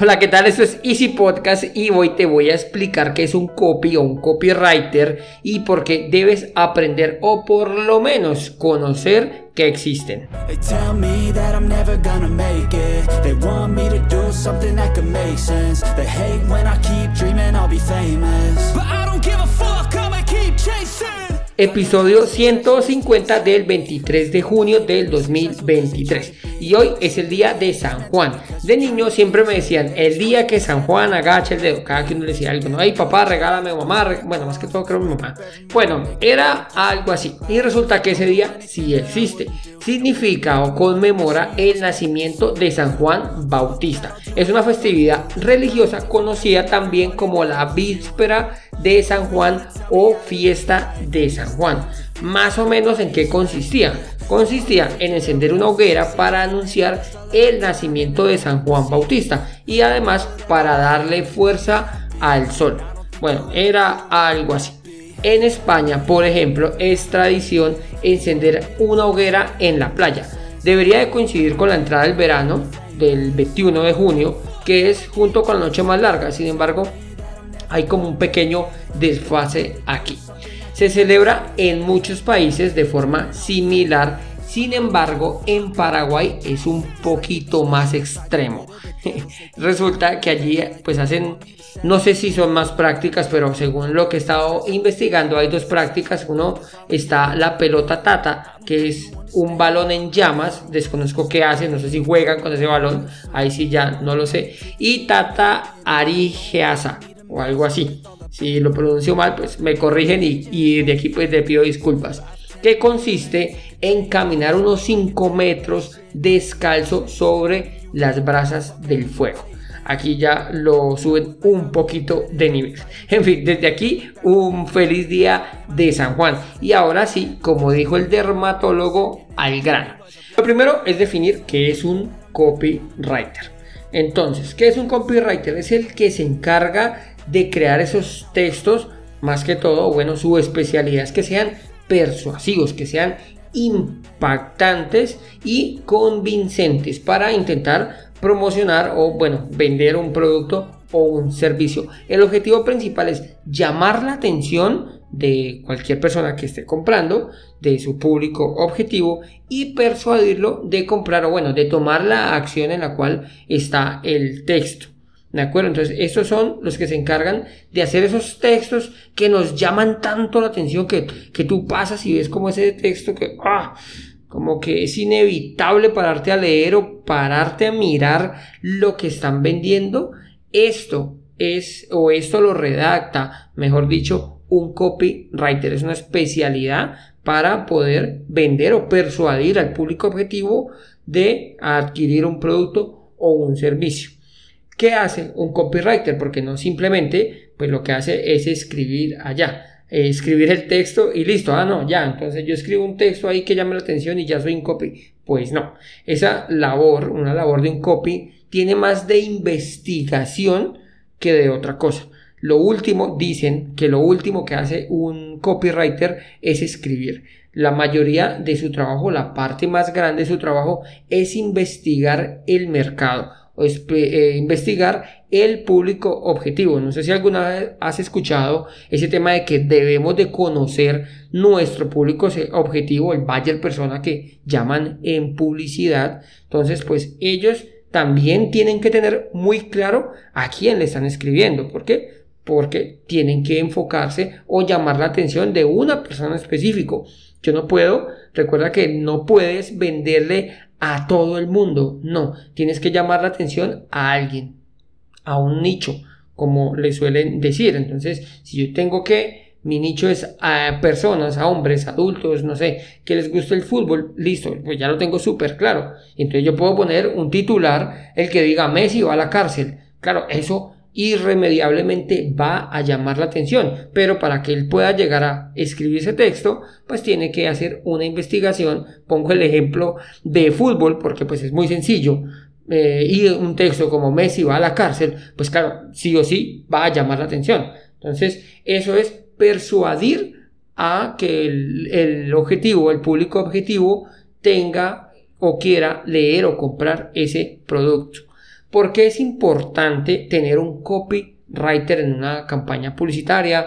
Hola, ¿qué tal? Esto es Easy Podcast y hoy te voy a explicar qué es un copy o un copywriter y por qué debes aprender o por lo menos conocer que existen. Episodio 150 del 23 de junio del 2023. Y hoy es el día de San Juan. De niño siempre me decían, el día que San Juan agacha el dedo. Cada que uno le decía algo, no, ay papá, regálame mamá. Bueno, más que todo creo mi mamá. Bueno, era algo así. Y resulta que ese día sí existe. Significa o conmemora el nacimiento de San Juan Bautista. Es una festividad religiosa conocida también como la víspera de San Juan o fiesta de San Juan. Más o menos en qué consistía. Consistía en encender una hoguera para anunciar el nacimiento de San Juan Bautista y además para darle fuerza al sol. Bueno, era algo así. En España, por ejemplo, es tradición encender una hoguera en la playa. Debería de coincidir con la entrada del verano del 21 de junio, que es junto con la noche más larga. Sin embargo, hay como un pequeño desfase aquí. Se celebra en muchos países de forma similar, sin embargo en Paraguay es un poquito más extremo. Resulta que allí pues hacen, no sé si son más prácticas, pero según lo que he estado investigando hay dos prácticas. Uno está la pelota tata, que es un balón en llamas, desconozco qué hacen, no sé si juegan con ese balón, ahí sí ya no lo sé. Y tata arigeasa, o algo así. Si lo pronuncio mal, pues me corrigen y, de aquí pues le pido disculpas. Que consiste en caminar unos 5 metros descalzo sobre las brasas del fuego. Aquí ya lo suben un poquito de nivel. En fin, desde aquí un feliz día de San Juan. Y ahora sí, como dijo el dermatólogo, al grano. Lo primero es definir qué es un copywriter. Entonces, ¿qué es un copywriter? Es el que se encarga de crear esos textos, más que todo, bueno, su especialidad es que sean persuasivos, que sean impactantes y convincentes para intentar promocionar o, bueno, vender un producto o un servicio. El objetivo principal es llamar la atención de cualquier persona que esté comprando, de su público objetivo y persuadirlo de comprar o bueno, de tomar la acción en la cual está el texto. ¿De acuerdo? Entonces, estos son los que se encargan de hacer esos textos que nos llaman tanto la atención que, que tú pasas y ves como ese texto que, ah, como que es inevitable pararte a leer o pararte a mirar lo que están vendiendo. Esto es, o esto lo redacta, mejor dicho, un copywriter. Es una especialidad para poder vender o persuadir al público objetivo de adquirir un producto o un servicio. ¿Qué hace un copywriter? Porque no simplemente, pues lo que hace es escribir allá, eh, escribir el texto y listo, ah, no, ya, entonces yo escribo un texto ahí que llame la atención y ya soy un copy. Pues no, esa labor, una labor de un copy, tiene más de investigación que de otra cosa. Lo último, dicen que lo último que hace un copywriter es escribir. La mayoría de su trabajo, la parte más grande de su trabajo es investigar el mercado eh, investigar el público objetivo. No sé si alguna vez has escuchado ese tema de que debemos de conocer nuestro público objetivo, el buyer persona que llaman en publicidad. Entonces, pues ellos también tienen que tener muy claro a quién le están escribiendo. ¿Por qué? Porque tienen que enfocarse o llamar la atención de una persona específico. Yo no puedo, recuerda que no puedes venderle a todo el mundo. No, tienes que llamar la atención a alguien, a un nicho, como le suelen decir. Entonces, si yo tengo que, mi nicho es a personas, a hombres, adultos, no sé, que les gusta el fútbol, listo, pues ya lo tengo súper claro. Entonces yo puedo poner un titular, el que diga Messi va a la cárcel. Claro, eso irremediablemente va a llamar la atención, pero para que él pueda llegar a escribir ese texto, pues tiene que hacer una investigación. Pongo el ejemplo de fútbol porque pues es muy sencillo. Eh, y un texto como Messi va a la cárcel, pues claro, sí o sí va a llamar la atención. Entonces, eso es persuadir a que el, el objetivo, el público objetivo, tenga o quiera leer o comprar ese producto. ¿Por qué es importante tener un copywriter en una campaña publicitaria?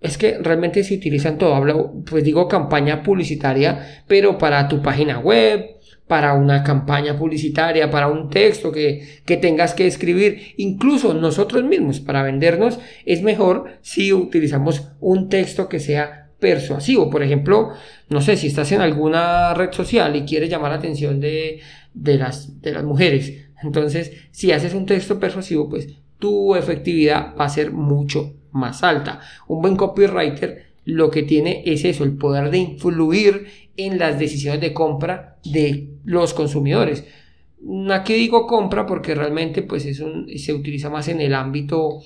es que realmente se utilizan todo. Pues digo campaña publicitaria, pero para tu página web, para una campaña publicitaria, para un texto que, que, tengas que escribir, incluso nosotros mismos, para vendernos, es mejor si utilizamos un texto que sea persuasivo. Por ejemplo, no sé, si estás en alguna red social y quieres llamar la atención de, de, las, de las mujeres, entonces si haces un texto persuasivo, pues tu efectividad va a ser mucho más alta. Un buen copywriter lo que tiene es eso, el poder de influir en las decisiones de compra de los consumidores. Aquí digo compra porque realmente pues es se utiliza más en el ámbito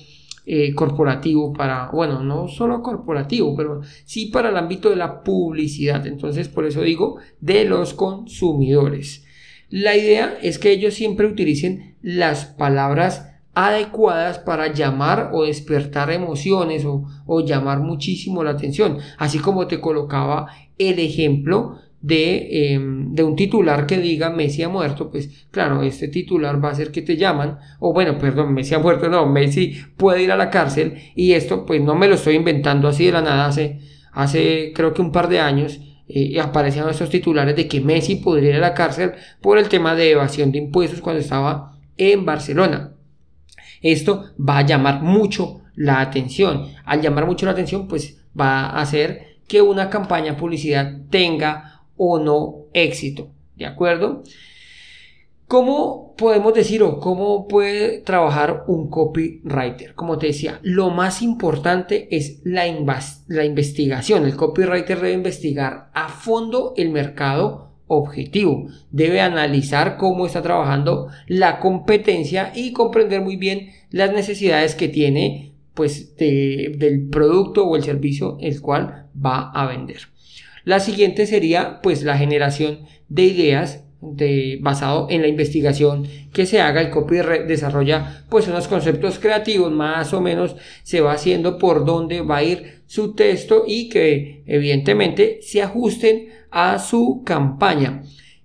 eh, corporativo para, bueno, no solo corporativo, pero sí para el ámbito de la publicidad. Entonces, por eso digo de los consumidores. La idea es que ellos siempre utilicen las palabras adecuadas para llamar o despertar emociones o, llamar muchísimo la atención. Así como te colocaba el ejemplo de, em, de, un titular que diga Messi ha muerto, pues claro, este titular va a hacer que te llaman, o bueno, perdón, Messi ha muerto, no, Messi puede ir a la cárcel y esto pues no me lo estoy inventando así de la nada, hace creo que un par de años eh, aparecían estos titulares de que Messi podría ir a la cárcel por el tema de evasión de impuestos cuando estaba en Barcelona. Esto va a llamar mucho la atención. Al llamar mucho la atención, pues va a hacer que una campaña publicidad tenga o no éxito. ¿De acuerdo? ¿Cómo podemos decir o cómo puede trabajar un copywriter? Como te decía, lo más importante es la, la investigación. El copywriter debe investigar a fondo el mercado objetivo. Debe analizar cómo está trabajando la competencia y comprender muy bien las necesidades que tiene pues del producto o el servicio el cual va a vender. La siguiente sería pues la generación de ideas de, basado en la investigación que se haga, el copy desarrolla pues unos conceptos creativos, más o menos se va haciendo por dónde va a ir su texto y que evidentemente se ajusten a su campaña.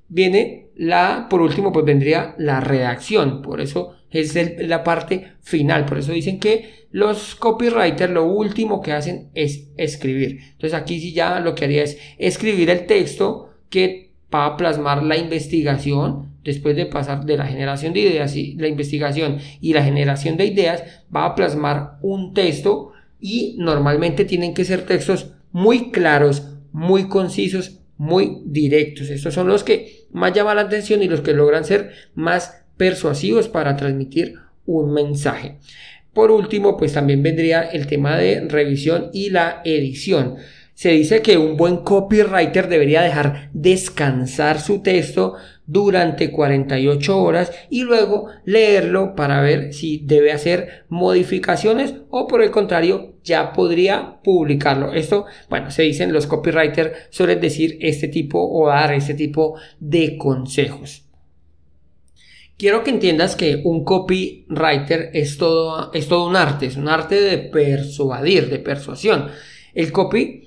Viene la, por último, pues vendría la redacción, por eso es la parte final, por eso dicen que los copywriters lo último que hacen es escribir. Entonces aquí sí ya lo que haría es escribir el texto que va a plasmar la investigación después de pasar de la generación de ideas y la investigación y la generación de ideas va a plasmar un texto y normalmente tienen que ser textos muy claros, muy concisos, muy directos. Estos son los que más llaman la atención y los que logran ser más persuasivos para transmitir un mensaje. Por último, pues también vendría el tema de revisión y la edición. Se dice que un buen copywriter debería dejar descansar su texto durante 48 horas y luego leerlo para ver si debe hacer modificaciones o por el contrario ya podría publicarlo. Esto, bueno, se dicen los copywriters suelen decir este tipo o dar este tipo de consejos. Quiero que entiendas que un copywriter es todo, es todo un arte, es un arte de persuadir, de persuasión. El copy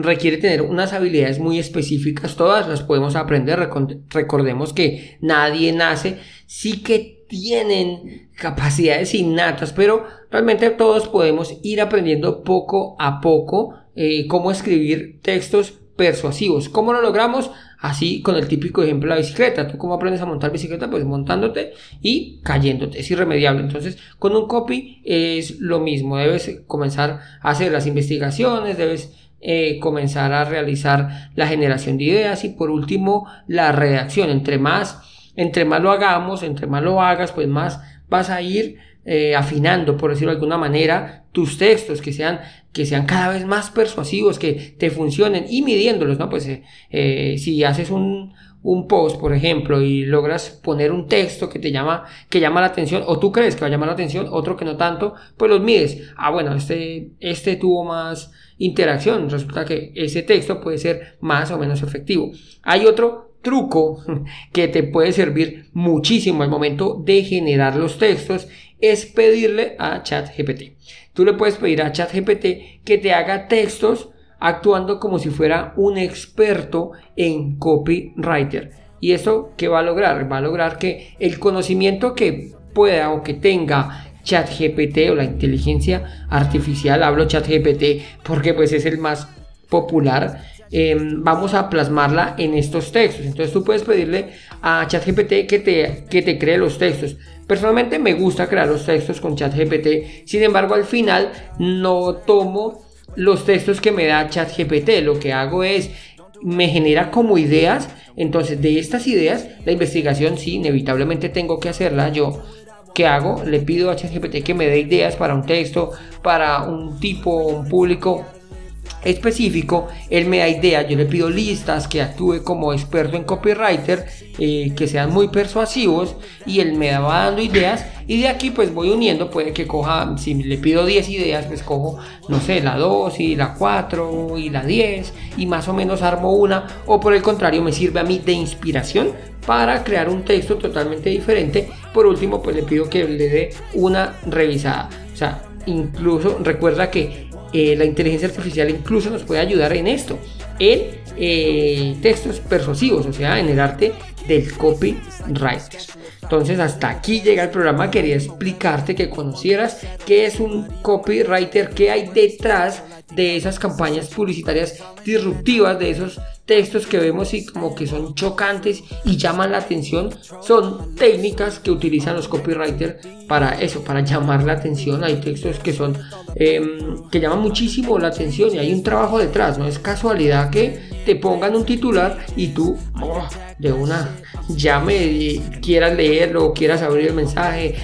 requiere tener unas habilidades muy específicas, todas las podemos aprender, recordemos que nadie nace, sí que tienen capacidades innatas, pero realmente todos podemos ir aprendiendo poco a poco eh, cómo escribir textos persuasivos. ¿Cómo lo logramos? Así con el típico ejemplo de la bicicleta. ¿Tú cómo aprendes a montar bicicleta? Pues montándote y cayéndote. Es irremediable. Entonces, con un copy es lo mismo. Debes comenzar a hacer las investigaciones, debes eh, comenzar a realizar la generación de ideas y por último la redacción. Entre más, entre más lo hagamos, entre más lo hagas, pues más vas a ir eh, afinando, por decirlo de alguna manera, tus textos que sean, que sean cada vez más persuasivos, que te funcionen y midiéndolos, ¿no? Pues eh, si haces un, un post, por ejemplo, y logras poner un texto que te llama, que llama la atención, o tú crees que va a llamar la atención, otro que no tanto, pues los mides. Ah, bueno, este, este tuvo más, interacción. Resulta que ese texto puede ser más o menos efectivo. Hay otro truco que te puede servir muchísimo al momento de generar los textos es pedirle a ChatGPT. Tú le puedes pedir a ChatGPT que te haga textos actuando como si fuera un experto en copywriter. ¿Y eso qué va a lograr? Va a lograr que el conocimiento que pueda o que tenga ChatGPT o la inteligencia artificial, hablo ChatGPT porque pues es el más popular, em, vamos a plasmarla en estos textos. Entonces tú puedes pedirle a ChatGPT que te, que te cree los textos. Personalmente me gusta crear los textos con ChatGPT, sin embargo al final no tomo los textos que me da ChatGPT, lo que hago es me genera como ideas, entonces de estas ideas la investigación sí, inevitablemente tengo que hacerla yo. ¿Qué hago? Le pido a ChatGPT que me dé ideas para un texto, para un tipo, un público específico, él me da ideas, yo le pido listas que actúe como experto en copywriter, eh, que sean muy persuasivos y él me va dando ideas y de aquí pues voy uniendo, puede que coja, si le pido 10 ideas, pues cojo, no sé, la 2 y la 4 y la 10 y más o menos armo una o por el contrario me sirve a mí de inspiración para crear un texto totalmente diferente. Por último pues le pido que le dé una revisada. O sea, incluso recuerda que eh, la inteligencia artificial incluso nos puede ayudar en esto, en eh, textos persuasivos, o sea, en el arte del copywriter. Entonces, hasta aquí llega el programa. Quería explicarte que conocieras qué es un copywriter, qué hay detrás de esas campañas publicitarias disruptivas, de esos textos que vemos y como que son chocantes y llaman la atención, son técnicas que utilizan los copywriters para eso, para llamar la atención. Hay textos que son em, que llaman muchísimo la atención y hay un trabajo detrás. No es casualidad que te pongan un titular y tú de una llame quieras leerlo quieras abrir el mensaje.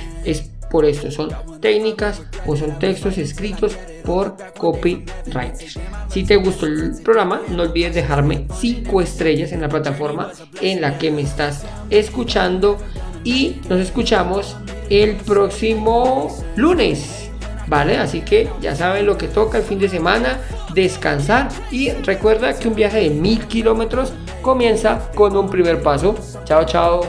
Por esto, son técnicas o son textos escritos por copywriters. Si te gustó el programa, no olvides dejarme 5 estrellas en la plataforma en la que me estás escuchando y nos escuchamos el próximo lunes. ¿Vale? Así que ya saben lo que toca el fin de semana, descansar y recuerda que un viaje de mil kilómetros comienza con un primer paso. Chao, chao.